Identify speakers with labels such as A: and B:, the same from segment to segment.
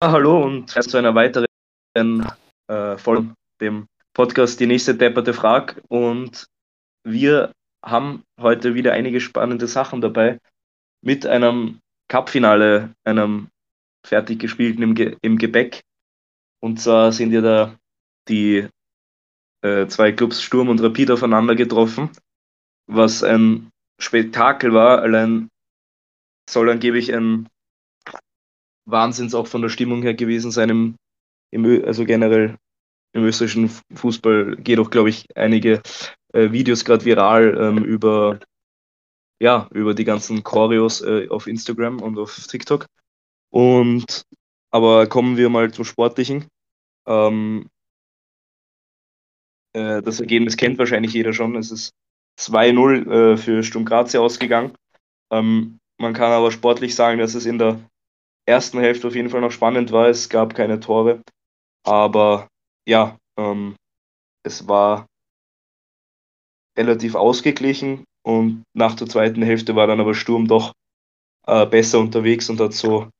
A: hallo und zu einer weiteren äh, Folge dem Podcast Die nächste depperte Frage. Und wir haben heute wieder einige spannende Sachen dabei mit einem Cup-Finale, einem fertig gespielten im, Ge im Gebäck. Und zwar sind ja da die äh, zwei Clubs Sturm und Rapid aufeinander getroffen, was ein Spektakel war. Allein soll angeblich ein Wahnsinns auch von der Stimmung her gewesen sein, im, im, also generell im österreichischen Fußball geht auch, glaube ich, einige äh, Videos gerade viral ähm, über, ja, über die ganzen Choreos äh, auf Instagram und auf TikTok. Und aber kommen wir mal zum Sportlichen. Ähm, äh, das Ergebnis kennt wahrscheinlich jeder schon. Es ist 2-0 äh, für Sturm Graz ausgegangen. Ähm, man kann aber sportlich sagen, dass es in der ersten Hälfte auf jeden Fall noch spannend war. Es gab keine Tore. Aber ja, ähm, es war relativ ausgeglichen und nach der zweiten Hälfte war dann aber Sturm doch äh, besser unterwegs und hat so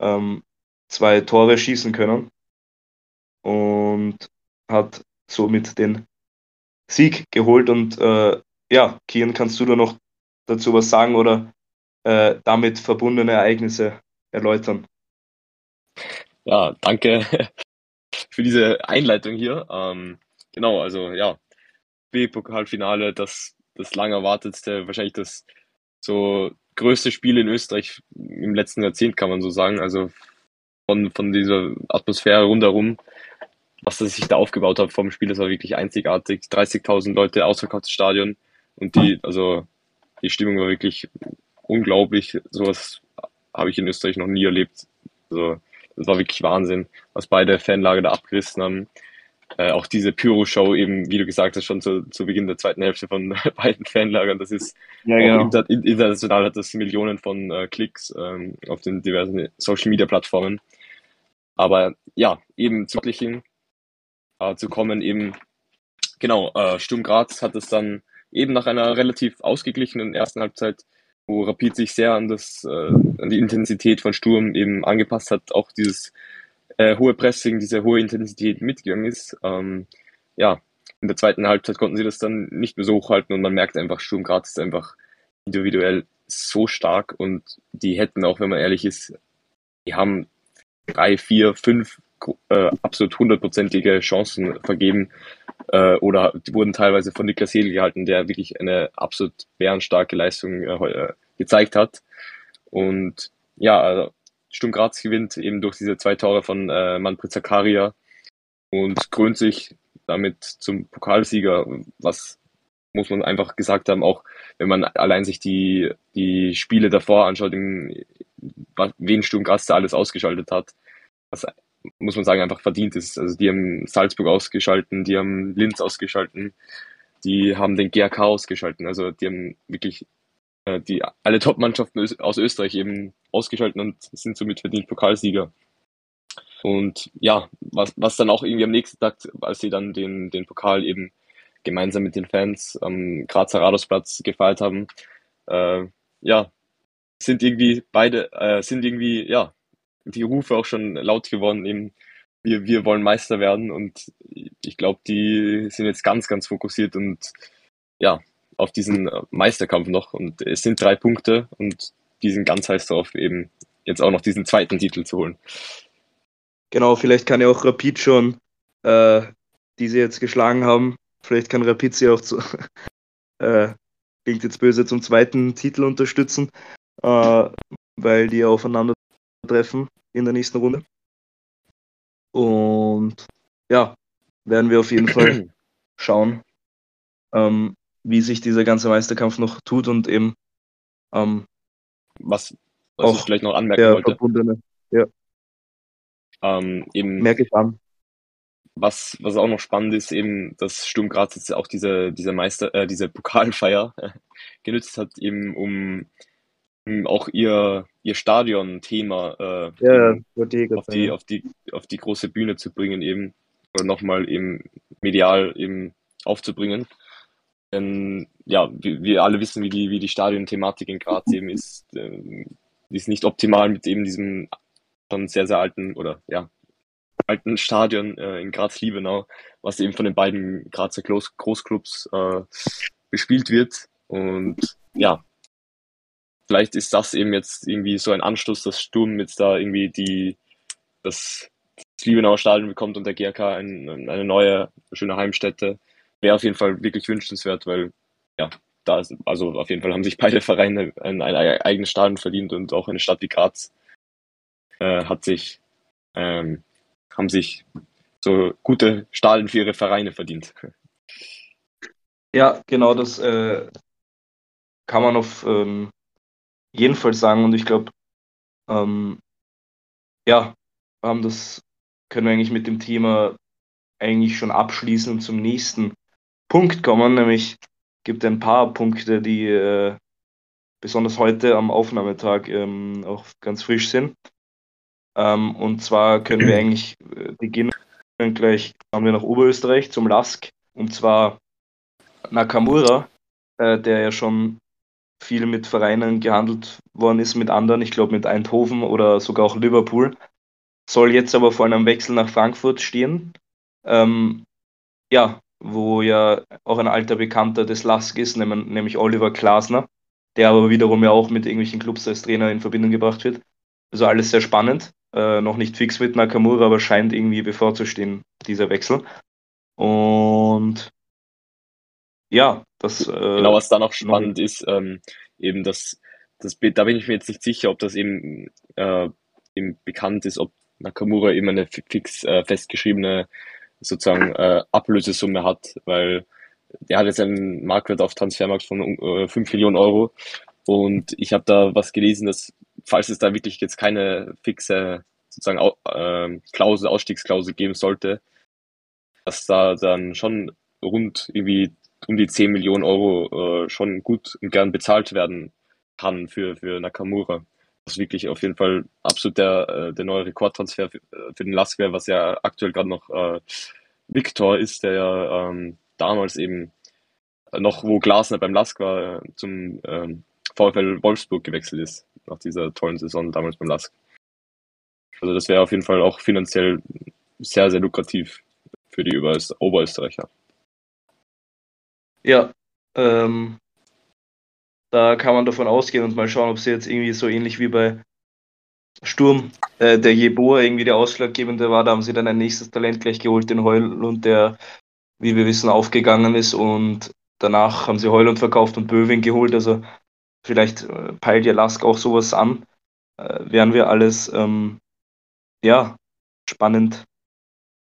A: ähm, zwei Tore schießen können und hat somit den Sieg geholt. Und äh, ja, Kian, kannst du da noch dazu was sagen oder äh, damit verbundene Ereignisse erläutern?
B: Ja, danke für diese Einleitung hier. Ähm, genau, also ja, B-Pokalfinale, das, das lang erwartetste, wahrscheinlich das so größte Spiel in Österreich im letzten Jahrzehnt, kann man so sagen. Also von, von dieser Atmosphäre rundherum, was das sich da aufgebaut hat vom Spiel, das war wirklich einzigartig. 30.000 Leute, ausverkauftes Stadion und die, also die Stimmung war wirklich unglaublich. Sowas habe ich in Österreich noch nie erlebt. Also das war wirklich Wahnsinn, was beide Fanlager da abgerissen haben. Äh, auch diese Pyro-Show eben, wie du gesagt hast, schon zu, zu Beginn der zweiten Hälfte von beiden Fanlagern. Das ist ja, genau. inter, international hat das Millionen von äh, Klicks ähm, auf den diversen Social-Media-Plattformen. Aber ja, eben Wirklichen äh, zu kommen, eben genau, äh, Sturm Graz hat es dann eben nach einer relativ ausgeglichenen ersten Halbzeit wo Rapid sich sehr an, das, äh, an die Intensität von Sturm eben angepasst hat, auch dieses äh, hohe Pressing, diese hohe Intensität mitgegangen ist. Ähm, ja, in der zweiten Halbzeit konnten sie das dann nicht mehr so hochhalten und man merkt einfach, Sturm Graz ist einfach individuell so stark und die hätten auch, wenn man ehrlich ist, die haben drei, vier, fünf äh, absolut hundertprozentige Chancen vergeben äh, oder wurden teilweise von Niklas Hedel gehalten, der wirklich eine absolut bärenstarke Leistung äh, äh, gezeigt hat. Und ja, also Sturm Graz gewinnt eben durch diese zwei Tore von äh, Manfred Zakaria und krönt sich damit zum Pokalsieger, was muss man einfach gesagt haben, auch wenn man allein sich die, die Spiele davor anschaut, wen Sturm Graz da alles ausgeschaltet hat, was muss man sagen, einfach verdient ist. Also die haben Salzburg ausgeschalten, die haben Linz ausgeschalten, die haben den GRK ausgeschalten. Also die haben wirklich äh, die alle Top-Mannschaften aus Österreich eben ausgeschalten und sind somit verdient Pokalsieger. Und ja, was, was dann auch irgendwie am nächsten Tag, als sie dann den, den Pokal eben gemeinsam mit den Fans am Grazer Radosplatz gefeiert haben, äh, ja, sind irgendwie beide, äh, sind irgendwie, ja, die Rufe auch schon laut geworden, eben, wir, wir wollen Meister werden und ich glaube, die sind jetzt ganz, ganz fokussiert und ja, auf diesen Meisterkampf noch und es sind drei Punkte und die sind ganz heiß drauf, eben jetzt auch noch diesen zweiten Titel zu holen.
A: Genau, vielleicht kann ja auch Rapid schon, äh, die sie jetzt geschlagen haben, vielleicht kann Rapid sie auch zu, äh, klingt jetzt böse, zum zweiten Titel unterstützen, äh, weil die aufeinander treffen in der nächsten Runde. Und ja, werden wir auf jeden Fall schauen, ähm, wie sich dieser ganze Meisterkampf noch tut und eben ähm,
B: was, was auch ich vielleicht noch anmerken der wollte. Verbundene,
A: ja.
B: Ähm, eben,
A: Merke ich an.
B: Was, was auch noch spannend ist, eben, dass Sturm Graz jetzt auch diese, diese Meister, äh, diese Pokalfeier genützt hat, eben um auch ihr, ihr Stadion-Thema äh,
A: ja,
B: auf, die, auf, die, auf die große Bühne zu bringen, eben, oder nochmal eben medial eben aufzubringen. Denn ja, wir, wir alle wissen, wie die, wie die Stadion-Thematik in Graz eben ist. Ähm, die ist nicht optimal mit eben diesem schon sehr, sehr alten oder ja, alten Stadion äh, in Graz-Liebenau, was eben von den beiden Grazer Groß Großclubs äh, bespielt wird. Und ja, vielleicht ist das eben jetzt irgendwie so ein Anstoß, dass Sturm jetzt da irgendwie die, das, das Liebenauer Stadion bekommt und der GRK ein, eine neue, schöne Heimstätte. Wäre auf jeden Fall wirklich wünschenswert, weil ja, da ist, also auf jeden Fall haben sich beide Vereine ein, ein eigenes Stadion verdient und auch eine Stadt wie Graz äh, hat sich, ähm, haben sich so gute Stadien für ihre Vereine verdient.
A: Ja, genau, das äh, kann man auf ähm, jeden Fall sagen und ich glaube, ähm, ja, haben das können wir eigentlich mit dem Thema eigentlich schon abschließen und zum nächsten Punkt kommen, nämlich gibt ein paar Punkte, die äh, besonders heute am Aufnahmetag ähm, auch ganz frisch sind. Ähm, und zwar können wir eigentlich äh, beginnen gleich, haben wir nach Oberösterreich zum Lask und zwar Nakamura, äh, der ja schon viel mit Vereinen gehandelt worden ist, mit anderen, ich glaube mit Eindhoven oder sogar auch Liverpool, soll jetzt aber vor einem Wechsel nach Frankfurt stehen. Ähm, ja, wo ja auch ein alter Bekannter des LASK ist, nämlich Oliver Glasner, der aber wiederum ja auch mit irgendwelchen Clubs als Trainer in Verbindung gebracht wird. Also alles sehr spannend. Äh, noch nicht fix mit Nakamura, aber scheint irgendwie bevorzustehen, dieser Wechsel. Und ja, das. Äh,
B: genau, was da noch spannend noch ist, ähm, eben das, das, da bin ich mir jetzt nicht sicher, ob das eben, äh, eben bekannt ist, ob Nakamura eben eine fix äh, festgeschriebene sozusagen äh, Ablösesumme hat, weil der hat jetzt einen Marktwert auf Transfermarkt von äh, 5 Millionen Euro. Und ich habe da was gelesen, dass, falls es da wirklich jetzt keine fixe sozusagen äh, Klausel, Ausstiegsklausel geben sollte, dass da dann schon rund irgendwie um die 10 Millionen Euro äh, schon gut und gern bezahlt werden kann für, für Nakamura. Das ist wirklich auf jeden Fall absolut der, äh, der neue Rekordtransfer für, äh, für den Lask wäre, was ja aktuell gerade noch äh, Victor ist, der ja ähm, damals eben noch, wo Glasner beim Lask war, zum ähm, VfL Wolfsburg gewechselt ist, nach dieser tollen Saison damals beim Lask. Also das wäre auf jeden Fall auch finanziell sehr, sehr lukrativ für die Oberösterreicher.
A: Ja, ähm, da kann man davon ausgehen und mal schauen, ob sie jetzt irgendwie so ähnlich wie bei Sturm, äh, der Jeboa irgendwie der Ausschlaggebende war. Da haben sie dann ein nächstes Talent gleich geholt, den Heulund, der, wie wir wissen, aufgegangen ist. Und danach haben sie Heulund verkauft und Böwing geholt. Also vielleicht äh, peilt ja Lask auch sowas an. Äh, werden wir alles ähm, ja, spannend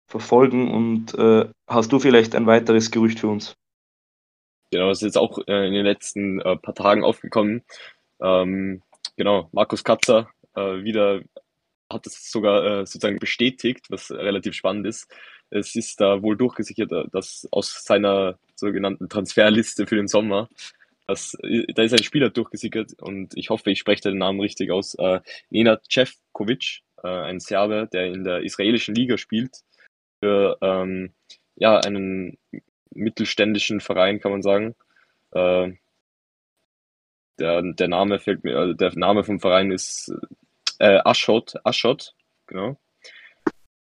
A: verfolgen. Und äh, hast du vielleicht ein weiteres Gerücht für uns?
B: Genau, das ist jetzt auch äh, in den letzten äh, paar Tagen aufgekommen. Ähm, genau, Markus Katzer äh, wieder hat es sogar äh, sozusagen bestätigt, was relativ spannend ist. Es ist da wohl durchgesichert, äh, dass aus seiner sogenannten Transferliste für den Sommer, dass, äh, da ist ein Spieler durchgesickert und ich hoffe, ich spreche den Namen richtig aus, Nenad Cevkovic, ein Serbe, der in der israelischen Liga spielt, für ähm, ja, einen mittelständischen Verein, kann man sagen. Äh, der, der Name fällt mir, also der Name vom Verein ist äh, Aschot, Aschot, genau.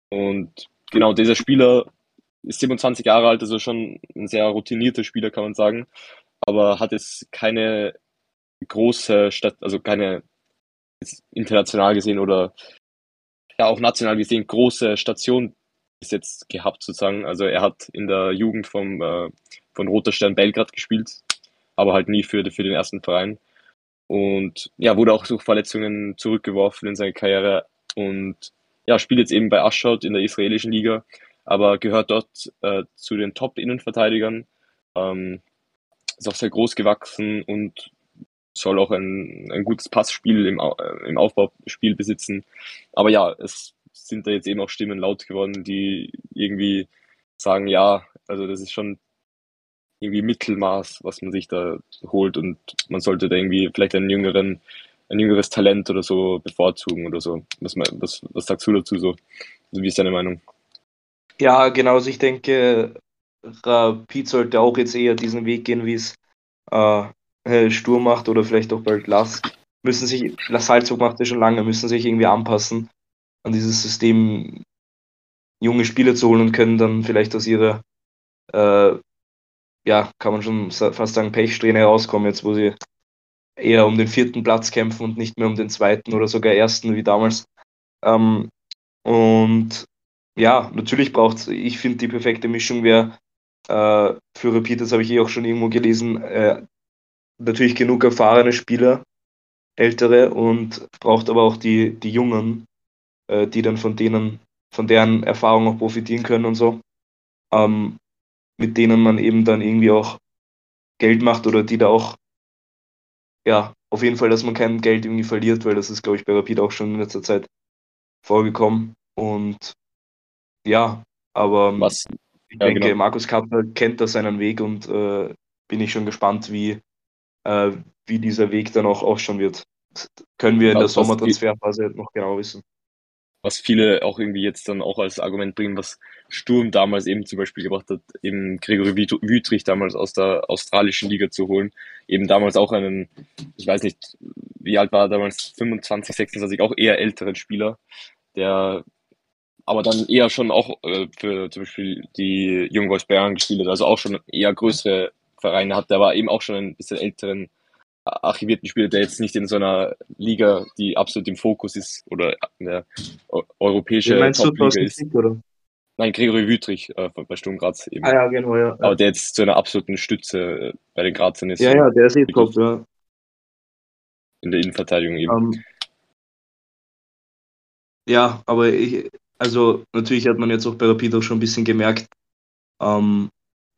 B: Und genau, dieser Spieler ist 27 Jahre alt, also schon ein sehr routinierter Spieler, kann man sagen, aber hat jetzt keine große Stadt, also keine international gesehen oder ja auch national gesehen große Station jetzt gehabt sozusagen. Also er hat in der Jugend vom, äh, von Roter Stern Belgrad gespielt, aber halt nie für, für den ersten Verein. Und ja, wurde auch durch Verletzungen zurückgeworfen in seine Karriere und ja, spielt jetzt eben bei Aschot in der israelischen Liga, aber gehört dort äh, zu den Top-Innenverteidigern. Ähm, ist auch sehr groß gewachsen und soll auch ein, ein gutes Passspiel im, äh, im Aufbauspiel besitzen. Aber ja, es sind da jetzt eben auch Stimmen laut geworden, die irgendwie sagen, ja, also das ist schon irgendwie Mittelmaß, was man sich da holt und man sollte da irgendwie vielleicht einen jüngeren, ein jüngeres Talent oder so bevorzugen oder so. Was, was, was sagst du dazu so? Also wie ist deine Meinung?
A: Ja, genau. Also ich denke, Rapid sollte auch jetzt eher diesen Weg gehen, wie es äh, Sturm macht oder vielleicht auch bald Lask. Müssen sich, Salzburg macht ja schon lange, müssen sich irgendwie anpassen an dieses System junge Spieler zu holen und können dann vielleicht aus ihrer, äh, ja, kann man schon fast sagen, Pechsträhne herauskommen, jetzt wo sie eher um den vierten Platz kämpfen und nicht mehr um den zweiten oder sogar ersten wie damals. Ähm, und ja, natürlich braucht es, ich finde, die perfekte Mischung wäre äh, für Repeat, das habe ich eh auch schon irgendwo gelesen, äh, natürlich genug erfahrene Spieler, ältere und braucht aber auch die, die Jungen, äh, die dann von denen, von deren Erfahrung auch profitieren können und so, ähm, mit denen man eben dann irgendwie auch Geld macht oder die da auch, ja, auf jeden Fall, dass man kein Geld irgendwie verliert, weil das ist, glaube ich, bei Rapid auch schon in letzter Zeit vorgekommen und ja, aber
B: Was?
A: ich
B: Ja,
A: denke,
B: genau.
A: Markus Kappler kennt da seinen Weg und äh, bin ich schon gespannt, wie, äh, wie dieser Weg dann auch ausschauen wird. Das können wir in der Sommertransferphase noch genau wissen.
B: Was viele auch irgendwie jetzt dann auch als Argument bringen, was Sturm damals eben zum Beispiel gebracht hat, eben Gregory Wüthrich damals aus der australischen Liga zu holen. Eben damals auch einen, ich weiß nicht, wie alt war er damals, 25, 26, auch eher älteren Spieler, der aber dann eher schon auch äh, für zum Beispiel die Bern gespielt hat, also auch schon eher größere Vereine hat. Der war eben auch schon ein bisschen älteren archivierten Spieler, der jetzt nicht in so einer Liga, die absolut im Fokus ist oder eine europäische Top-Liga ist.
A: Nicht, oder?
B: Nein, Gregory Wüthrich äh, bei Sturm Graz eben.
A: Ah ja, genau, ja.
B: Aber der jetzt zu einer absoluten Stütze äh, bei den Grazern ist.
A: Ja, ja, der ist eh top, ja.
B: In der Innenverteidigung eben.
A: Um, Ähm, ja, aber ich, also natürlich hat man jetzt auch bei Rapid auch schon ein bisschen gemerkt, ähm,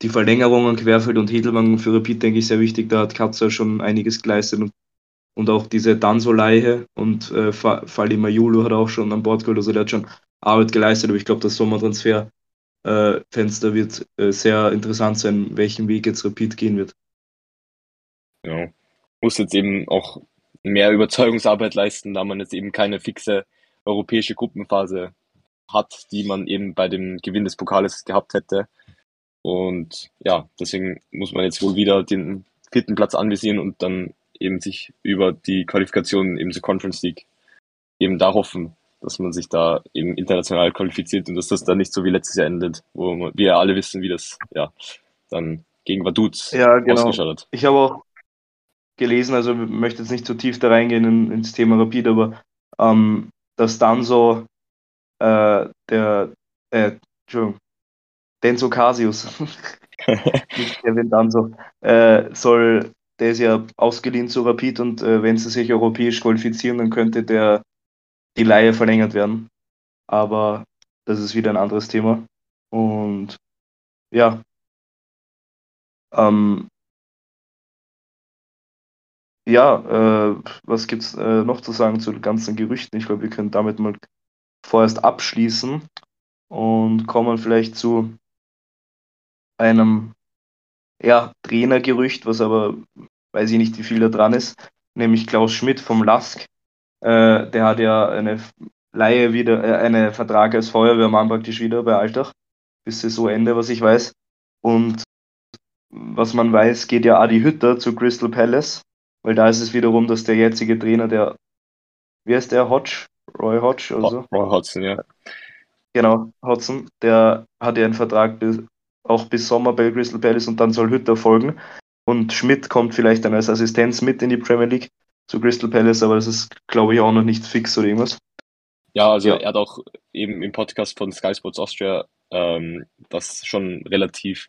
A: die Verlängerung an Querfeld und Hedelmann für Rapid, denke ich, sehr wichtig. Da hat Katzer schon einiges geleistet und, und auch diese Danso-Leihe und äh, Fali Majulu hat auch schon an Bord geholt, also der hat schon Arbeit geleistet, aber ich glaube, das Sommertransferfenster äh, wird äh, sehr interessant sein, welchen Weg jetzt Rapid gehen wird.
B: Ja, muss jetzt eben auch mehr Überzeugungsarbeit leisten, da man jetzt eben keine fixe europäische Gruppenphase hat, die man eben bei dem Gewinn des Pokales gehabt hätte. Und ja, deswegen muss man jetzt wohl wieder den vierten Platz anvisieren und dann eben sich über die Qualifikation eben zur Conference League eben da hoffen, dass man sich da eben international qualifiziert und dass das dann nicht so wie letztes Jahr endet, wo man, wir ja alle wissen, wie das ja dann gegen Vaduz
A: ja, genau.
B: ausgeschaut hat.
A: Ich habe auch gelesen, also ich möchte jetzt nicht zu tief da reingehen in, ins Thema Rapid, aber ähm, dass dann so äh, der, äh, Entschuldigung, Denso Casius, nicht Kevin Danso, äh, soll, der ist ja ausgeliehen zu Rapid und äh, wenn sie sich europäisch qualifizieren, dann könnte der die Leihe verlängert werden. Aber das ist wieder ein anderes Thema. Und ja, ähm, ja, äh, was gibt's äh, noch zu sagen zu den ganzen Gerüchten? Ich glaube, wir können damit mal vorerst abschließen und kommen vielleicht zu einem ja, Trainergerücht, was aber weiß ich nicht, wie viel da dran ist, nämlich Klaus Schmidt vom LASK. Äh, der hat ja eine Laie wieder, äh, einen Vertrag als Feuerwehrmann praktisch wieder bei Altach bis Saisonende, was ich weiß. Und was man weiß, geht ja Adi Hütter zu Crystal Palace, weil da ist es wiederum, dass der jetzige Trainer, der, wie heißt der, Hodge? Roy Hodge oder so?
B: Roy Hodgson, ja.
A: Genau, Hodgson, der hat ja einen Vertrag bis, auch bis Sommer bei Crystal Palace und dann soll Hütter folgen. Und Schmidt kommt vielleicht dann als Assistenz mit in die Premier League zu Crystal Palace, aber das ist, glaube ich, auch noch nicht fix oder irgendwas.
B: Ja, also ja. er hat auch eben im Podcast von Sky Sports Austria ähm, das schon relativ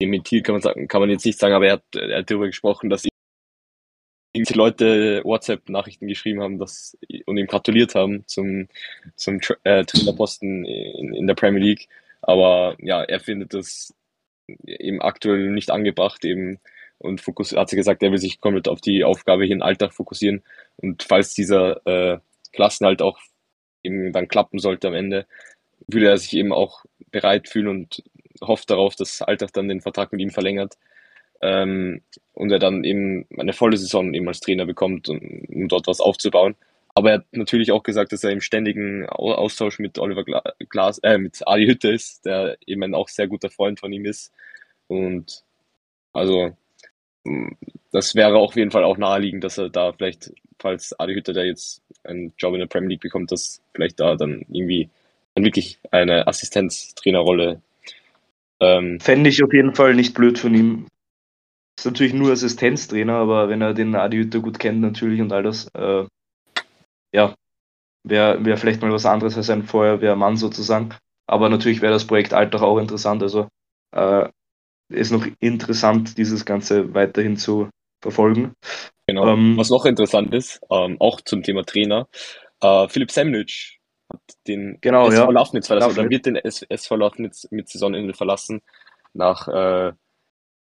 B: dementiert, kann man sagen, kann man jetzt nicht sagen, aber er hat, er hat darüber gesprochen, dass ihm Leute WhatsApp-Nachrichten geschrieben haben dass, und ihm gratuliert haben zum, zum äh, Trainerposten in, in der Premier League. Aber ja, er findet das eben aktuell nicht angebracht, eben und fokus hat sie gesagt, er will sich komplett auf die Aufgabe hier im Alltag fokussieren. Und falls dieser äh, Klassenhalt auch eben dann klappen sollte am Ende, würde er sich eben auch bereit fühlen und hofft darauf, dass Alltag dann den Vertrag mit ihm verlängert ähm, und er dann eben eine volle Saison eben als Trainer bekommt, um, um dort was aufzubauen. Aber er hat natürlich auch gesagt, dass er im ständigen Austausch mit Oliver Glas, äh, mit Ali Hütte ist, der eben ein auch sehr guter Freund von ihm ist. Und also das wäre auf jeden Fall auch naheliegend, dass er da vielleicht falls Adi Hütter, der jetzt einen Job in der Premier League bekommt, dass vielleicht da dann irgendwie dann wirklich eine Assistenztrainerrolle.
A: Ähm, Fände ich auf jeden Fall nicht blöd von ihm. Ist natürlich nur Assistenztrainer, aber wenn er den Adi Hütter gut kennt natürlich und all das, äh, ja, wäre wär vielleicht mal was anderes als ein Feuerwehrmann sozusagen. Aber natürlich wäre das Projekt Alltag auch interessant. Also äh, ist noch interessant, dieses Ganze weiterhin zu verfolgen.
B: Genau. Ähm, Was noch interessant ist, ähm, auch zum Thema Trainer, äh, Philipp Semnic hat den
A: genau, SV
B: ja. Lafnitz verlassen oder wird den SV Lafnitz mit Saisonende verlassen, nach äh,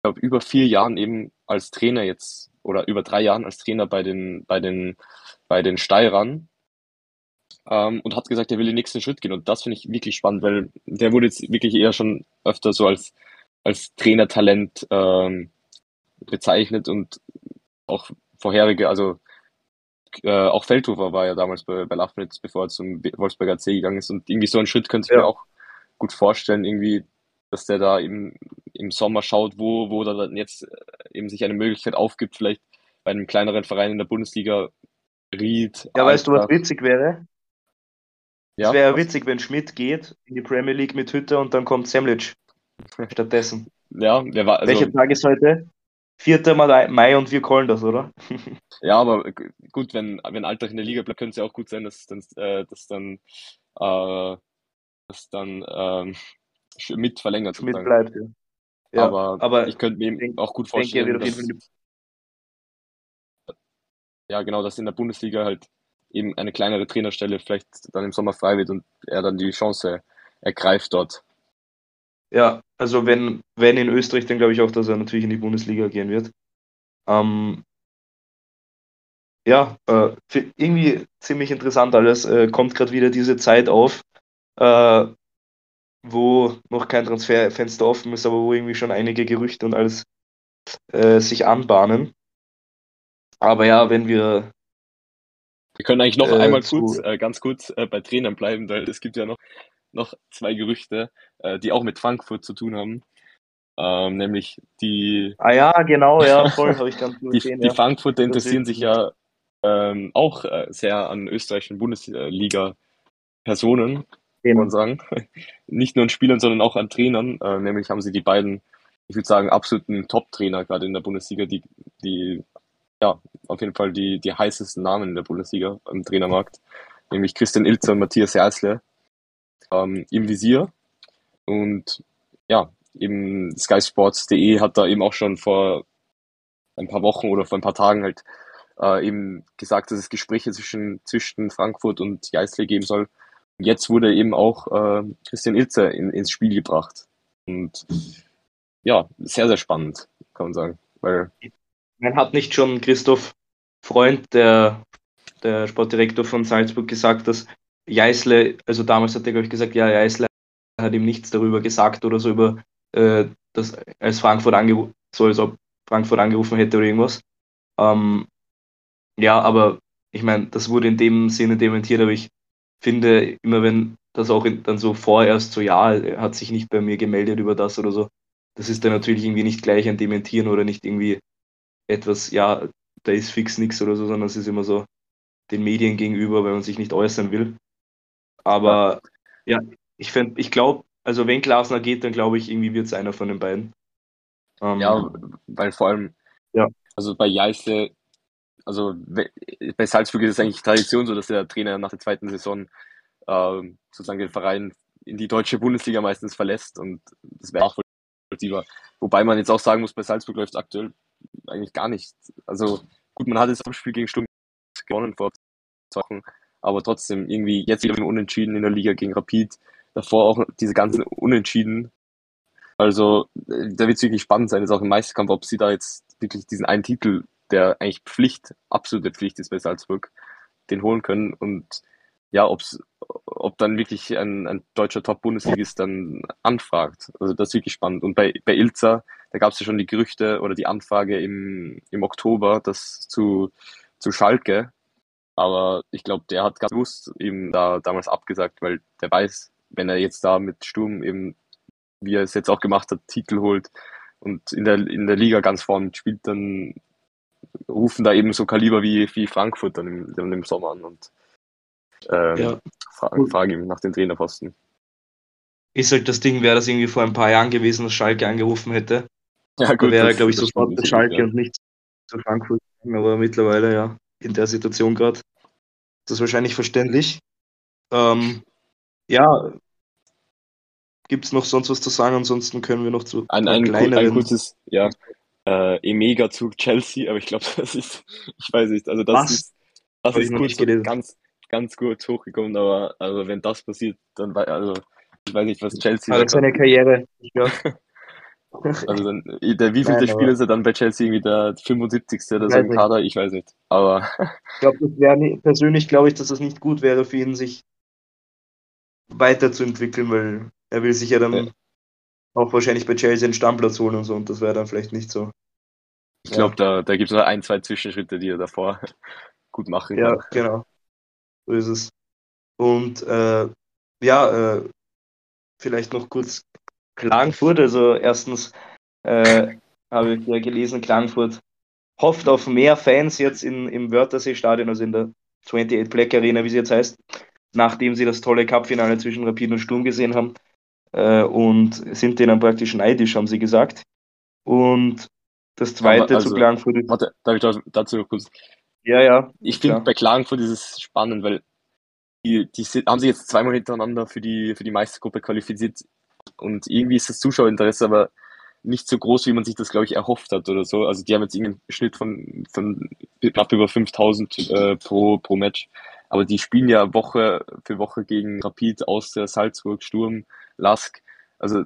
B: glaub, über vier Jahren eben als Trainer jetzt oder über drei Jahren als Trainer bei den, bei den, bei den Steirern. Ähm, und hat gesagt, er will den nächsten Schritt gehen. Und das finde ich wirklich spannend, weil der wurde jetzt wirklich eher schon öfter so als, als Trainertalent ähm, bezeichnet und auch vorherige, also äh, auch Feldhofer war ja damals bei, bei Lafnitz, bevor er zum Wolfsberger C gegangen ist. Und irgendwie so einen Schritt könnte ich ja. mir auch gut vorstellen, irgendwie, dass der da im, im Sommer schaut, wo, wo da dann jetzt äh, eben sich eine Möglichkeit aufgibt, vielleicht bei einem kleineren Verein in der Bundesliga Ried.
A: Ja, weißt du, was witzig wäre? Ja, es wäre witzig, wenn Schmidt geht in die Premier League mit Hütter und dann kommt Semlic stattdessen.
B: Ja, wer war. Also,
A: Welcher Tag ist heute? 4. Mai und wir callen das, oder?
B: ja, aber gut, wenn, wenn Alltag in der Liga bleibt, könnte es ja auch gut sein, dass, dass, äh, dass dann, äh, dass dann ähm, mit verlängert
A: Schmidt bleibt, ja.
B: ja. aber, aber ich könnte mir denk, auch gut vorstellen, denke, dass, ja, genau, dass in der Bundesliga halt eben eine kleinere Trainerstelle vielleicht dann im Sommer frei wird und er dann die Chance ergreift dort.
A: Ja, also wenn, wenn in Österreich, dann glaube ich auch, dass er natürlich in die Bundesliga gehen wird. Ähm, ja, äh, irgendwie ziemlich interessant alles. Äh, kommt gerade wieder diese Zeit auf, äh, wo noch kein Transferfenster offen ist, aber wo irgendwie schon einige Gerüchte und alles äh, sich anbahnen. Aber ja, wenn wir.
B: Wir können eigentlich noch äh, einmal kurz, äh, ganz kurz bei Trainern bleiben, weil es gibt ja noch noch zwei Gerüchte, äh, die auch mit Frankfurt zu tun haben. Ähm, nämlich die.
A: Ah ja, genau, ja, voll, habe ich ganz
B: gut gesehen. Die, ja. die Frankfurter interessieren sich ja ähm, auch äh, sehr an österreichischen Bundesliga-Personen, kann man sagen. Nicht nur an Spielern, sondern auch an Trainern. Äh, nämlich haben sie die beiden, ich würde sagen, absoluten Top-Trainer gerade in der Bundesliga, die, die ja, auf jeden Fall die, die heißesten Namen in der Bundesliga im Trainermarkt, nämlich Christian Ilzer und Matthias Jeißle ähm, im Visier. Und ja, eben skysports.de hat da eben auch schon vor ein paar Wochen oder vor ein paar Tagen halt äh, eben gesagt, dass es Gespräche zwischen, zwischen Frankfurt und Jeißle geben soll. Und jetzt wurde eben auch äh, Christian Ilzer in, ins Spiel gebracht. Und ja, sehr, sehr spannend, kann man sagen. Weil
A: man hat nicht schon Christoph Freund, der, der Sportdirektor von Salzburg, gesagt, dass Jeißle, also damals hat er, glaube ich, gesagt, ja, Jeißle hat ihm nichts darüber gesagt oder so über äh, das als Frankfurt angerufen, so als ob Frankfurt angerufen hätte oder irgendwas. Ähm, ja, aber ich meine, das wurde in dem Sinne dementiert, aber ich finde, immer wenn das auch in, dann so vorerst so, ja, er hat sich nicht bei mir gemeldet über das oder so, das ist dann natürlich irgendwie nicht gleich ein Dementieren oder nicht irgendwie etwas, ja, da ist fix nichts oder so, sondern es ist immer so den Medien gegenüber, wenn man sich nicht äußern will. Aber ja, ja ich, ich glaube, also wenn Glasner geht, dann glaube ich, irgendwie wird es einer von den beiden.
B: Ähm, ja, weil vor allem,
A: ja.
B: also bei Jeißle, also bei Salzburg ist es eigentlich Tradition so, dass der Trainer nach der zweiten Saison äh, sozusagen den Verein in die deutsche Bundesliga meistens verlässt und das wäre auch nachvollziehbar. Wobei man jetzt auch sagen muss, bei Salzburg läuft es aktuell eigentlich gar nicht. Also gut, man hat das Spiel gegen Sturm gewonnen vor zwei Wochen, aber trotzdem irgendwie jetzt wieder Unentschieden in der Liga gegen Rapid, davor auch diese ganzen Unentschieden. Also da wird es wirklich spannend sein, jetzt auch im Meisterkampf, ob sie da jetzt wirklich diesen einen Titel, der eigentlich Pflicht, absolute Pflicht ist bei Salzburg, den holen können und ja, ob's, ob dann wirklich ein, ein deutscher Top-Bundesligist dann anfragt. Also das ist wirklich spannend. Und bei, bei Ilza, da gab es ja schon die Gerüchte oder die Anfrage im, im Oktober, dass zu, zu Schalke aber ich glaube, der hat ganz bewusst eben da damals abgesagt, weil der weiß, wenn er jetzt da mit Sturm eben, wie er es jetzt auch gemacht hat, Titel holt und in der, in der Liga ganz vorne spielt, dann rufen da eben so Kaliber wie, wie Frankfurt dann im, dann im Sommer an und ähm,
A: Ja.
B: fragen, fragen ihn nach den Trainerposten.
A: Ist halt das Ding, wäre das irgendwie vor ein paar Jahren gewesen, dass Schalke angerufen hätte.
B: Ja,
A: Da wäre glaube ich, sofort zu
B: natürlich,
A: Schalke
B: ja.
A: und nicht zu Frankfurt. Aber mittlerweile, ja, in der Situation gerade, ist das wahrscheinlich verständlich. Ähm, ja, gibt es noch sonst was zu sagen? Ansonsten können wir noch zu
B: Ein, ein,
A: kleineren.
B: ein kurzes, ja, äh, Emega zu Chelsea, aber ich glaube, das ist, ich weiß nicht, also das
A: Was?
B: ist, das
A: Hab ich
B: ist kurz ganz, ganz kurz hochgekommen, aber also wenn das passiert, dann also ich weiß nicht, was Chelsea da
A: seine. Karriere. Ja.
B: Also dann, der wievielte Spieler ist er dann bei Chelsea irgendwie der 75. oder so im
A: nicht.
B: Kader? Ich weiß nicht. Aber
A: Ich glaube, das wäre persönlich glaube ich, dass das nicht gut wäre für ihn, sich weiterzuentwickeln, weil er will sich ja dann
B: Ja.
A: auch wahrscheinlich bei Chelsea einen Stammplatz holen und so und das wäre dann vielleicht nicht so.
B: ich glaube, da, da gibt es noch ein, zwei Zwischenschritte, die er davor gut machen
A: Ja,
B: kann.
A: genau. So ist es. Und äh, ja, äh, vielleicht noch kurz Klagenfurt. Also erstens äh, habe ich ja gelesen, Klagenfurt hofft auf mehr Fans jetzt in, im Wörthersee-Stadion, also in der 28 Black Arena, wie sie jetzt heißt, nachdem sie das tolle Cup-Finale zwischen Rapid und Sturm gesehen haben. Äh, und sind denen praktisch neidisch, haben sie gesagt. Und das zweite
B: also-
A: zu Klagenfurt ist,
B: Warte, darf ich da- dazu noch kurz
A: ja, ja,
B: Ich finde bei Klagenfurt ist es spannend, weil die, die haben sich jetzt zweimal hintereinander für die, für die Meistergruppe qualifiziert und irgendwie ist das Zuschauerinteresse aber nicht so groß, wie man sich das, glaube ich, erhofft hat oder so. Also die haben jetzt irgendeinen Schnitt von, von knapp über 5000 äh, pro, pro Match. Aber die spielen ja Woche für Woche gegen Rapid, Austria, Salzburg, Sturm, Lask. Also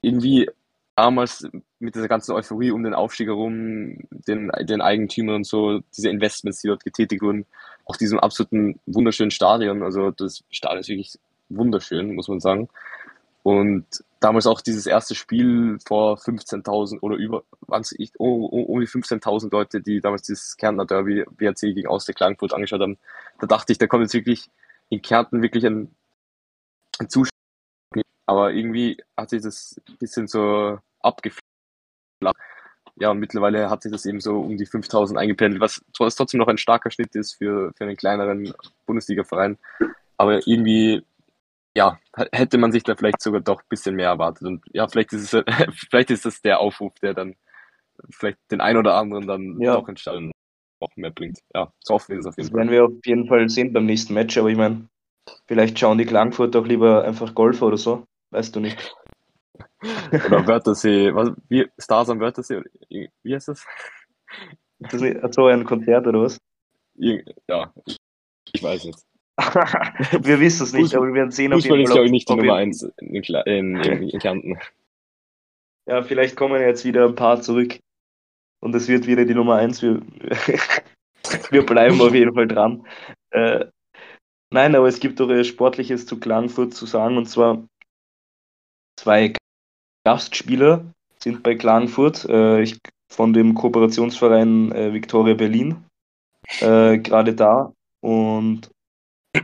B: irgendwie damals mit dieser ganzen Euphorie um den Aufstieg herum, den, den Eigentümern und so, diese Investments, die dort getätigt wurden, auch diesem absoluten wunderschönen Stadion. Also das Stadion ist wirklich wunderschön, muss man sagen. Und damals auch dieses erste Spiel vor 15.000 oder über, waren es echt, oh, oh, um die 15.000 Leute, die damals dieses Kärntner Derby BRC gegen Austria Klagenfurt angeschaut haben. Da dachte ich, da kommt jetzt wirklich in Kärnten wirklich ein, ein Zuschauer. Aber irgendwie hat sich das ein bisschen so abgeflacht. Ja, und mittlerweile hat sich das eben so um die 5000 eingependelt, was was trotzdem noch ein starker Schnitt ist für, für einen kleineren Bundesliga-Verein. Aber irgendwie, ja, hätte man sich da vielleicht sogar doch ein bisschen mehr erwartet. Und ja, vielleicht ist es, vielleicht ist das der Aufruf, der dann vielleicht den einen oder anderen dann
A: Ja.
B: doch ins Stadion noch mehr bringt. Ja, so hoffen wir es auf jeden
A: Das
B: Fall.
A: werden wir auf jeden Fall sehen beim nächsten Match, aber ich meine, vielleicht schauen die Klagenfurt auch lieber einfach Golf oder so. Weißt du nicht.
B: Oder Wörthersee, was, wie, Stars am Wörthersee, oder wie heißt das?
A: Ist das nicht so ein Konzert oder was?
B: Ja, ich weiß nicht.
A: wir wissen es nicht,
B: Fußball-
A: aber wir werden sehen auf
B: Fußball ist, glaube ich, nicht die
A: ob- ob
B: Nummer
A: wir-
B: eins in, Kla- in, in, in Kärnten.
A: Ja, vielleicht kommen jetzt wieder ein paar zurück und es wird wieder die Nummer eins. Wir, wir bleiben auf jeden Fall dran. Äh, nein, aber es gibt doch Sportliches zu Klagenfurt zu sagen und zwar zwei Gastspieler sind bei Klagenfurt äh, ich, von dem Kooperationsverein äh, Victoria Berlin äh, gerade da und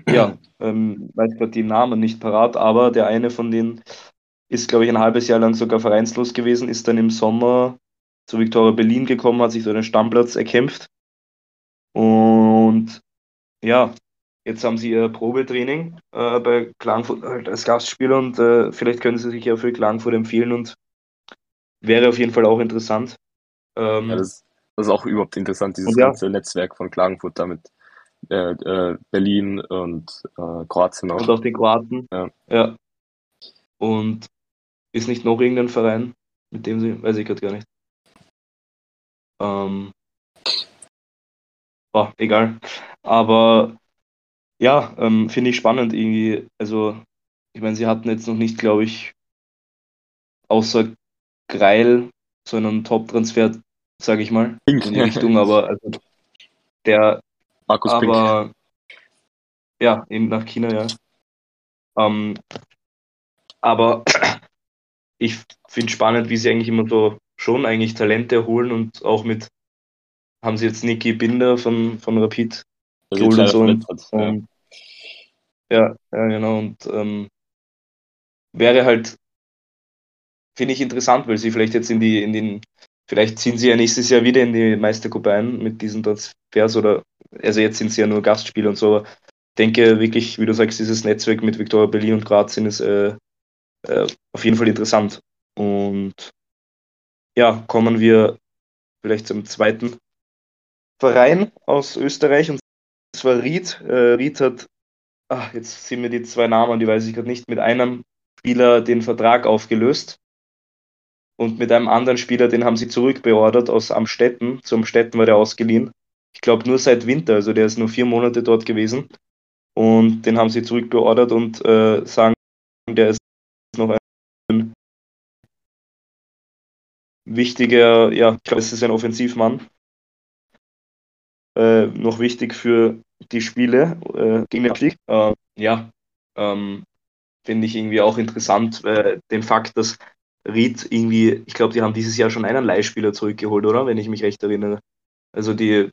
A: ja, ähm, weiß gerade die Namen nicht parat, aber der eine von denen ist, glaube ich, ein halbes Jahr lang sogar vereinslos gewesen, ist dann im Sommer zu Viktoria Berlin gekommen, hat sich so einen Stammplatz erkämpft. Und ja, jetzt haben sie ihr Probetraining äh, bei Klagenfurt halt als Gastspieler und äh, vielleicht können sie sich ja für Klagenfurt empfehlen und wäre auf jeden Fall auch interessant. Ähm,
B: Ja, das, das ist auch überhaupt interessant, dieses
A: ja.
B: ganze Netzwerk von Klagenfurt da mit äh, äh, Berlin und äh, Kroatien
A: und
B: auch.
A: auch die Kroaten.
B: Ja.
A: ja. Und ist nicht noch irgendein Verein, mit dem sie, weiß ich gerade gar nicht. Ähm, boah, egal. Aber ja, ähm, finde ich spannend irgendwie. Also, ich meine, sie hatten jetzt noch nicht, glaube ich, außer Greil so einen Top-Transfer, sage ich mal, in die Richtung, aber also der
B: Markus Pink.
A: aber ja, eben nach China, ja. Ähm, aber ich finde spannend, wie sie eigentlich immer so schon eigentlich Talente holen und auch mit, haben sie jetzt Niki Binder von, von Rapid geholt und so.
B: verletzt hat. Ja.
A: Und, ja, ja, genau. Und ähm, wäre halt, finde ich interessant, weil sie vielleicht jetzt in die, in den vielleicht ziehen sie ja nächstes Jahr wieder in die Meistergruppe ein mit diesen Transfers oder, also jetzt sind sie ja nur Gastspieler und so, aber ich denke wirklich, wie du sagst, dieses Netzwerk mit Viktoria Berlin und Kroatien ist äh, äh, auf jeden Fall interessant. Und ja, kommen wir vielleicht zum zweiten Verein aus Österreich und zwar Ried. Äh, Ried hat, ach, jetzt sind mir die zwei Namen, die weiß ich gerade nicht, mit einem Spieler den Vertrag aufgelöst und mit einem anderen Spieler, den haben sie zurückbeordert aus Amstetten. Zu Amstetten war der ausgeliehen. Ich glaube nur seit Winter, also der ist nur vier Monate dort gewesen. Und den haben sie zurückbeordert und äh, sagen, der ist noch ein wichtiger, ja, ich glaube, es ist ein Offensivmann. Äh, noch wichtig für die Spiele äh, gegen den Abstieg. Äh, ja, ähm, finde ich irgendwie auch interessant, äh, den Fakt, dass Ried irgendwie, ich glaube, die haben dieses Jahr schon einen Leihspieler zurückgeholt, oder? Wenn ich mich recht erinnere. Also die,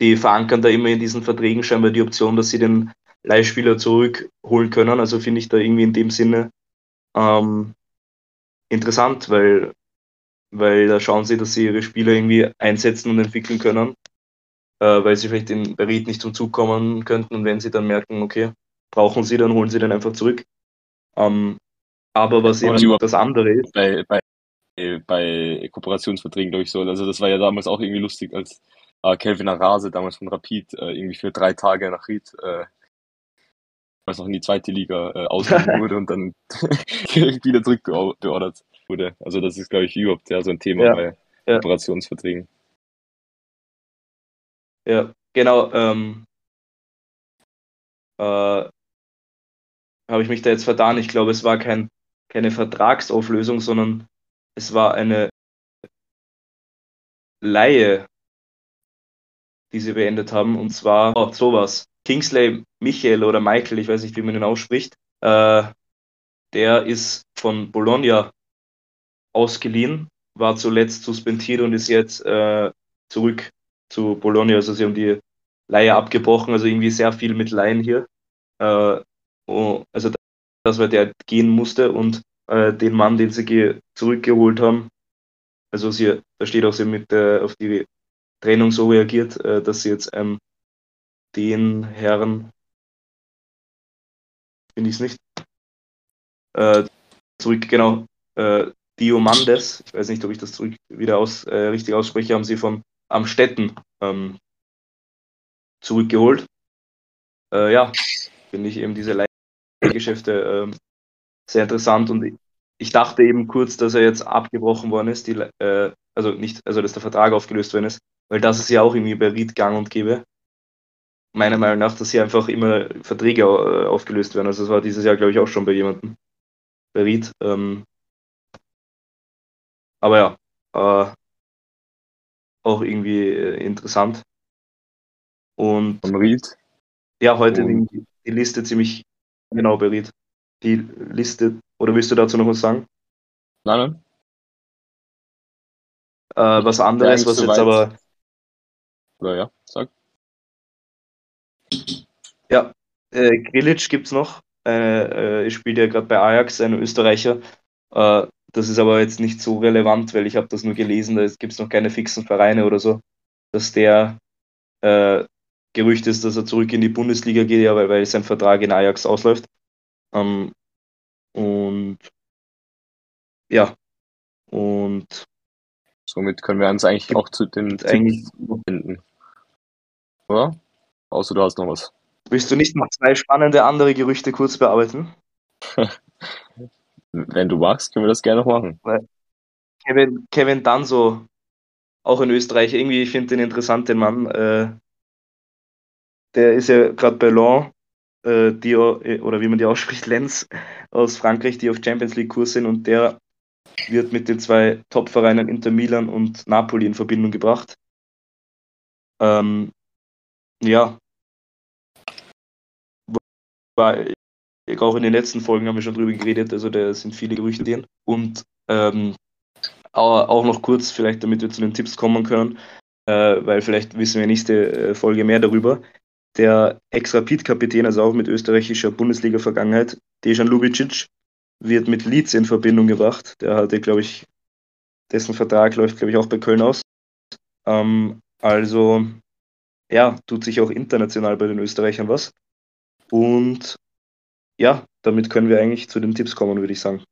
A: die verankern da immer in diesen Verträgen scheinbar die Option, dass sie den Leihspieler zurückholen können. Also finde ich da irgendwie in dem Sinne ähm, interessant, weil, weil da schauen sie, dass sie ihre Spieler irgendwie einsetzen und entwickeln können, äh, weil sie vielleicht in Ried nicht zum Zug kommen könnten und wenn sie dann merken, okay, brauchen sie, dann holen sie den einfach zurück. Ähm, aber was eben das andere ist.
B: Bei, bei, bei Kooperationsverträgen, glaube ich, so. Also, das war ja damals auch irgendwie lustig, als äh, Kelvin Arase damals von Rapid äh, irgendwie für drei Tage nach Ried, äh, was noch in die zweite Liga äh, wurde und dann wieder zurückbeordert wurde. Also, das ist, glaube ich, überhaupt ja so ein Thema ja, bei ja. Kooperationsverträgen.
A: Ja, genau. Ähm, äh, habe ich mich da jetzt vertan. Ich glaube, es war kein keine Vertragsauflösung, sondern es war eine Laie, die sie beendet haben. Und zwar oh, sowas. Kingsley Michael oder Michael, ich weiß nicht, wie man ihn ausspricht, äh, der ist von Bologna ausgeliehen, war zuletzt suspendiert und ist jetzt äh, zurück zu Bologna. Also sie haben die Laie abgebrochen, also irgendwie sehr viel mit Laien hier. Äh, oh, also dass er der gehen musste und äh, den Mann, den sie zurückgeholt haben, also sie, da steht auch, sie mit äh, auf die Trennung so reagiert, äh, dass sie jetzt ähm, den Herrn, finde ich es nicht, äh, zurück, genau, äh, Diomandes, ich weiß nicht, ob ich das zurück wieder aus, äh, richtig ausspreche, haben sie von Amstetten ähm, zurückgeholt. Äh, ja, finde ich eben diese Geschäfte ähm, sehr interessant und ich dachte eben kurz, dass er jetzt abgebrochen worden ist, die, äh, also nicht, also dass der Vertrag aufgelöst worden ist, weil das ist ja auch irgendwie bei Ried gang und gäbe. Meiner Meinung nach, dass hier einfach immer Verträge äh, aufgelöst werden. Also das war dieses Jahr, glaube ich, auch schon bei jemandem. Bei Ried. Ähm, aber ja, äh, auch irgendwie äh, interessant. Und
B: Von Ried?
A: Ja, heute die, die Liste ziemlich genau berät. Die Liste, oder willst du dazu noch was sagen?
B: Nein,
A: nein. Äh, was anderes, was jetzt aber.
B: Ja, ja, sag.
A: Ja, äh, Grilic gibt es noch. Äh, ich spiele ja gerade bei Ajax, ein Österreicher. Äh, das ist aber jetzt nicht so relevant, weil ich habe das nur gelesen, da gibt es noch keine fixen Vereine oder so, dass der äh, Gerücht ist, dass er zurück in die Bundesliga geht, ja, weil, weil sein Vertrag in Ajax ausläuft. Ähm, und ja, und
B: somit können wir uns eigentlich auch zu den eigentlich finden. Oder? Außer du hast noch was.
A: Willst du nicht noch zwei spannende andere Gerüchte kurz bearbeiten?
B: Wenn du magst, können wir das gerne noch machen.
A: Kevin, Kevin Danso, auch in Österreich, irgendwie, ich finde den interessant, den Mann. Äh, der ist ja gerade bei Lens, äh, die, äh, oder wie man die ausspricht, Lenz aus Frankreich, die auf Champions League Kurs sind und der wird mit den zwei Top-Vereinen Inter Milan und Napoli in Verbindung gebracht. Ähm, ja. War, auch in den letzten Folgen haben wir schon drüber geredet, also da sind viele Gerüchte drin. Und ähm, auch noch kurz, vielleicht damit wir zu den Tipps kommen können, äh, weil vielleicht wissen wir nächste äh, Folge mehr darüber der Ex-Rapid-Kapitän, also auch mit österreichischer Bundesliga-Vergangenheit, Dejan Lubicic, wird mit Leeds in Verbindung gebracht. Der hatte, glaube ich, dessen Vertrag läuft, glaube ich, auch bei Köln aus. Ähm, also, ja, tut sich auch international bei den Österreichern was. Und ja, damit können wir eigentlich zu den Tipps kommen, würde ich sagen.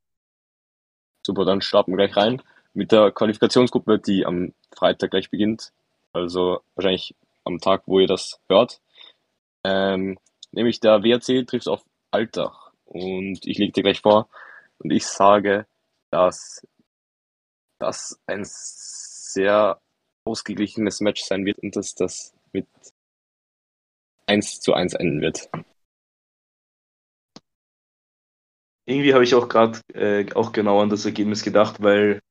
B: Super, dann starten wir gleich rein mit der Qualifikationsgruppe, die am Freitag gleich beginnt. Also wahrscheinlich am Tag, wo ihr das hört. Ähm, nämlich der WRC trifft auf Altach. Und ich lege dir gleich vor und ich sage, dass das ein sehr ausgeglichenes Match sein wird und dass das mit 1 zu 1 enden wird.
A: Irgendwie habe ich auch gerade äh, auch genau an das Ergebnis gedacht, weil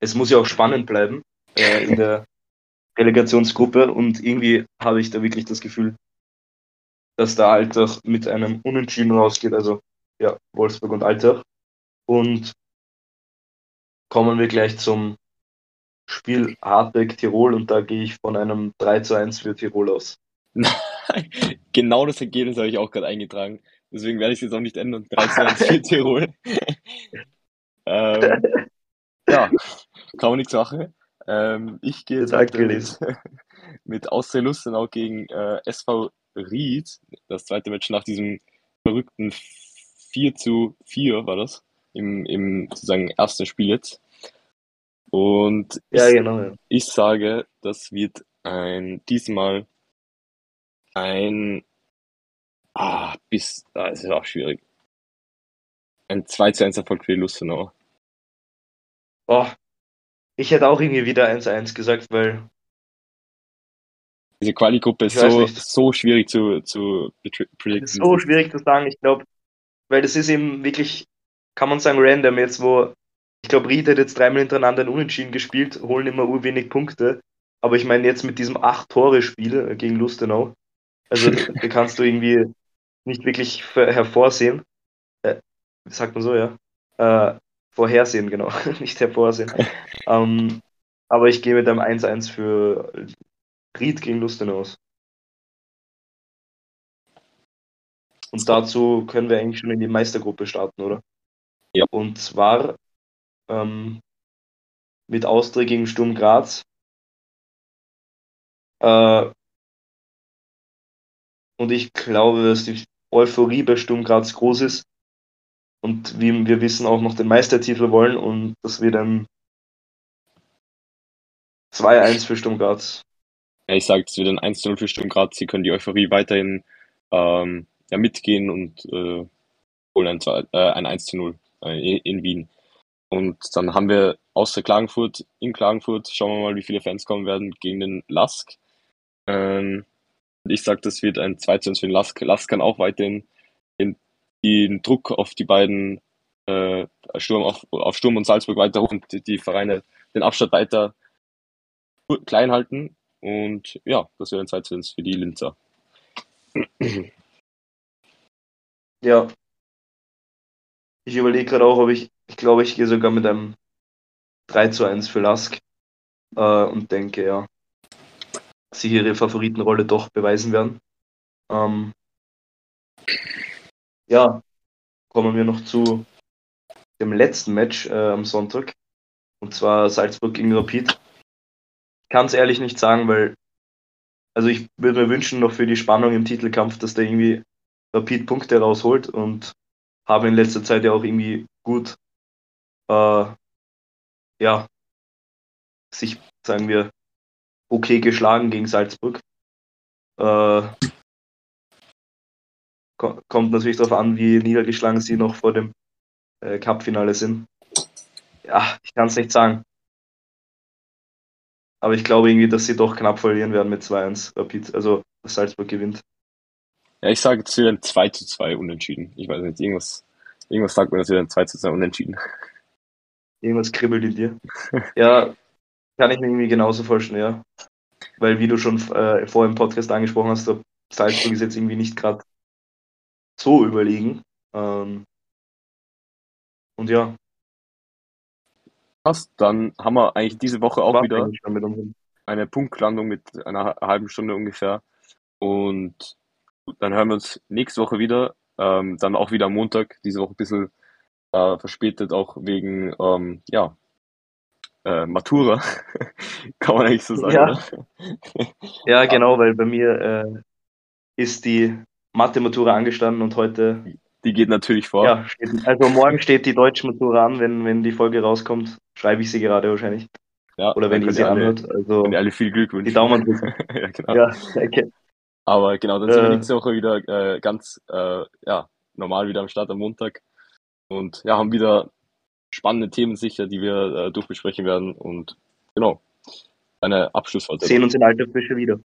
A: es muss ja auch spannend bleiben äh, in der Relegationsgruppe und irgendwie habe ich da wirklich das Gefühl, dass da Altach mit einem Unentschieden rausgeht, also ja, Wolfsburg und Altach. Und kommen wir gleich zum Spiel Hardback Tirol und da gehe ich von einem 3 zu 1 für Tirol aus.
B: genau das Ergebnis habe ich auch gerade eingetragen. Deswegen werde ich es jetzt auch nicht ändern. 3 zu 1 für Tirol. ähm, ja, man nichts machen. Ähm, ich gehe jetzt
A: mit,
B: mit Austria Lustenau gegen äh, SV Ried. Das zweite Match nach diesem verrückten 4 zu 4 war das. Im, im sozusagen ersten Spiel jetzt. Und
A: ja, genau, ja.
B: ich sage, das wird ein diesmal ein ah, bis ah, es ist auch schwierig. Ein 2 zu 1 Erfolg für die.
A: Oh, ich hätte auch irgendwie wieder 1-1 gesagt, weil.
B: Diese Quali-Gruppe ist so, so schwierig zu, zu
A: predikten. So schwierig zu sagen, ich glaube, weil das ist eben wirklich, kann man sagen, random jetzt, wo ich glaube, Ried hat jetzt dreimal hintereinander ein Unentschieden gespielt, holen immer urwenig Punkte. Aber ich meine jetzt mit diesem Acht-Tore-Spiel gegen Lustenau, also da kannst du irgendwie nicht wirklich hervorsehen. Äh, sagt man so, ja? Äh, vorhersehen, genau. nicht hervorsehen. ähm, aber ich gehe mit einem 1-1 für Ried gegen Lustenau aus. Und dazu können wir eigentlich schon in die Meistergruppe starten, oder?
B: Ja.
A: Und zwar ähm, mit Austria gegen Sturm Graz. Äh, und ich glaube, dass die Euphorie bei Sturm Graz groß ist. Und wie wir wissen, auch noch den Meistertitel wollen und dass wir dann 2-1 für Sturm Graz.
B: Ja, ich sage, es wird ein 1-0 für Sturm Graz. Sie können die Euphorie weiterhin ähm, ja, mitgehen und äh, holen ein, äh, ein 1-0 äh, in Wien. Und dann haben wir außer Klagenfurt, in Klagenfurt, schauen wir mal, wie viele Fans kommen werden, gegen den Lask. Ähm, ich sage, das wird ein 2 zu 1 für den Lask. Lask kann auch weiterhin den, den Druck auf die beiden äh, Sturm, auf, auf Sturm und Salzburg weiter hoch und die Vereine den Abstand weiter klein halten. Und ja, das wäre ein 2 zu 1 für die Linzer.
A: Ja. Ich überlege gerade auch, ob ich ich glaube, ich gehe sogar mit einem 3 zu 1 für Lask äh, und denke, ja, sie ihre Favoritenrolle doch beweisen werden. Ähm, ja, kommen wir noch zu dem letzten Match äh, am Sonntag. Und zwar Salzburg gegen Rapid. Kann es ehrlich nicht sagen, weil, also ich würde mir wünschen, noch für die Spannung im Titelkampf, dass der irgendwie Rapid Punkte rausholt und habe in letzter Zeit ja auch irgendwie gut äh, ja, sich, sagen wir, okay geschlagen gegen Salzburg. Äh, kommt natürlich darauf an, wie niedergeschlagen sie noch vor dem äh, Cup-Finale sind. Ja, ich kann es nicht sagen. Aber ich glaube irgendwie, dass sie doch knapp verlieren werden mit 2-1 Rapid, also dass Salzburg gewinnt.
B: Ja, ich sage, es wird ein 2 zu 2 unentschieden. Ich weiß nicht, irgendwas, irgendwas sagt mir, es wird ein 2 zu 2 unentschieden.
A: Irgendwas kribbelt in dir. Ja, kann ich mir irgendwie genauso vorstellen, ja. Weil, wie du schon äh, vor im Podcast angesprochen hast, der Salzburg ist jetzt irgendwie nicht gerade so überlegen. Ähm, und ja.
B: Passt, dann haben wir eigentlich diese Woche auch wieder eine Punktlandung mit einer halben Stunde ungefähr. Und dann hören wir uns nächste Woche wieder. Ähm, dann auch wieder am Montag, diese Woche ein bisschen äh, verspätet, auch wegen ähm, ja, äh, Matura, kann man eigentlich so sagen,
A: Ja.
B: oder?
A: Ja, genau, weil bei mir äh, ist die Mathe-Matura angestanden und heute,
B: Die geht natürlich vor.
A: ja, steht, also morgen steht die deutsche Matura an, wenn, wenn die Folge rauskommt, schreibe ich sie gerade wahrscheinlich.
B: Ja,
A: Oder wenn ihr sie
B: alle,
A: anhört. Also
B: könnt ihr alle viel Glück wünschen.
A: die Daumen drücken.
B: ja, genau.
A: Ja, danke.
B: Aber genau, dann sind wir
A: Äh.
B: nächste Woche wieder äh, ganz äh, ja, normal wieder am Start am Montag. Und ja, haben wieder spannende Themen sicher, die wir äh, durchbesprechen werden. Und genau, eine Abschlussworte.
A: Sehen uns in alter Frische wieder.